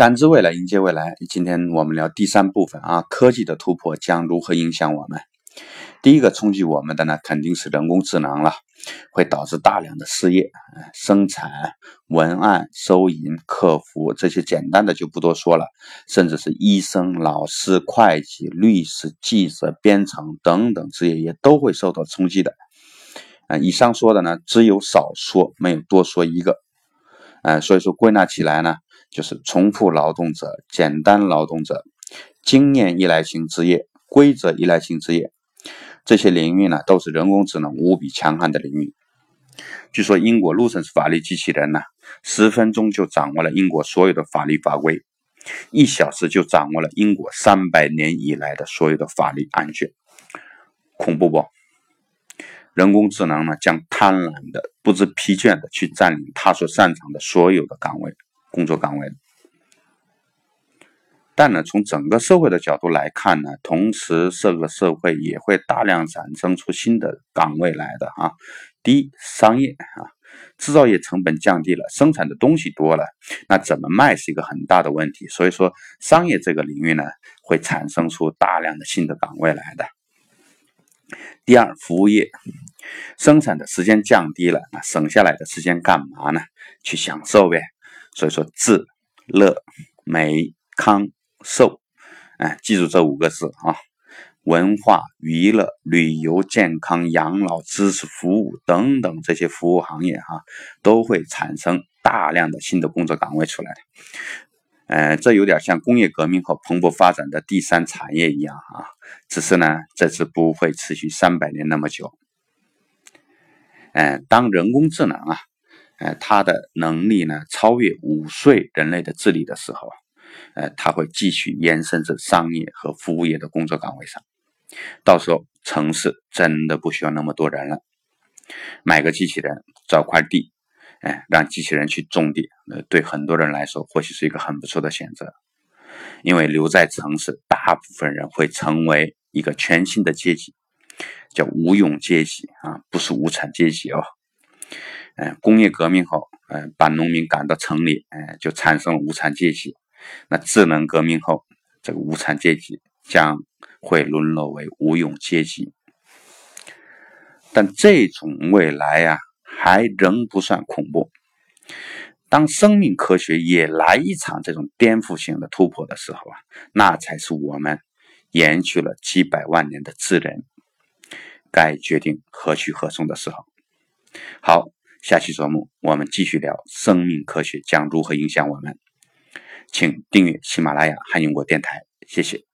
感知未来，迎接未来。今天我们聊第三部分啊，科技的突破将如何影响我们？第一个冲击我们的呢，肯定是人工智能了，会导致大量的失业。生产、文案、收银、客服这些简单的就不多说了，甚至是医生、老师、会计、律师、记者、编程等等职业也都会受到冲击的。啊，以上说的呢，只有少说，没有多说一个。呃，所以说归纳起来呢。就是重复劳动者、简单劳动者、经验依赖型职业、规则依赖型职业这些领域呢，都是人工智能无比强悍的领域。据说英国路森斯法律机器人呢，十分钟就掌握了英国所有的法律法规，一小时就掌握了英国三百年以来的所有的法律案卷，恐怖不？人工智能呢，将贪婪的、不知疲倦的去占领他所擅长的所有的岗位。工作岗位，但呢，从整个社会的角度来看呢，同时这个社会也会大量产生出新的岗位来的啊。第一，商业啊，制造业成本降低了，生产的东西多了，那怎么卖是一个很大的问题。所以说，商业这个领域呢，会产生出大量的新的岗位来的。第二，服务业，生产的时间降低了，那省下来的时间干嘛呢？去享受呗。所以说，智、乐、美、康、寿，哎，记住这五个字啊！文化娱乐、旅游、健康、养老、知识服务等等这些服务行业哈，都会产生大量的新的工作岗位出来的。呃，这有点像工业革命和蓬勃发展的第三产业一样啊，只是呢，这次不会持续三百年那么久。嗯，当人工智能啊。呃，它的能力呢超越五岁人类的智力的时候，呃，它会继续延伸至商业和服务业的工作岗位上。到时候城市真的不需要那么多人了，买个机器人找块地，哎，让机器人去种地，呃，对很多人来说或许是一个很不错的选择。因为留在城市，大部分人会成为一个全新的阶级，叫无用阶级啊，不是无产阶级哦。工业革命后，嗯，把农民赶到城里，嗯，就产生了无产阶级。那智能革命后，这个无产阶级将会沦落为无用阶级。但这种未来呀，还仍不算恐怖。当生命科学也来一场这种颠覆性的突破的时候啊，那才是我们延续了几百万年的智人该决定何去何从的时候。好。下期节目我们继续聊生命科学将如何影响我们，请订阅喜马拉雅汉英国电台，谢谢。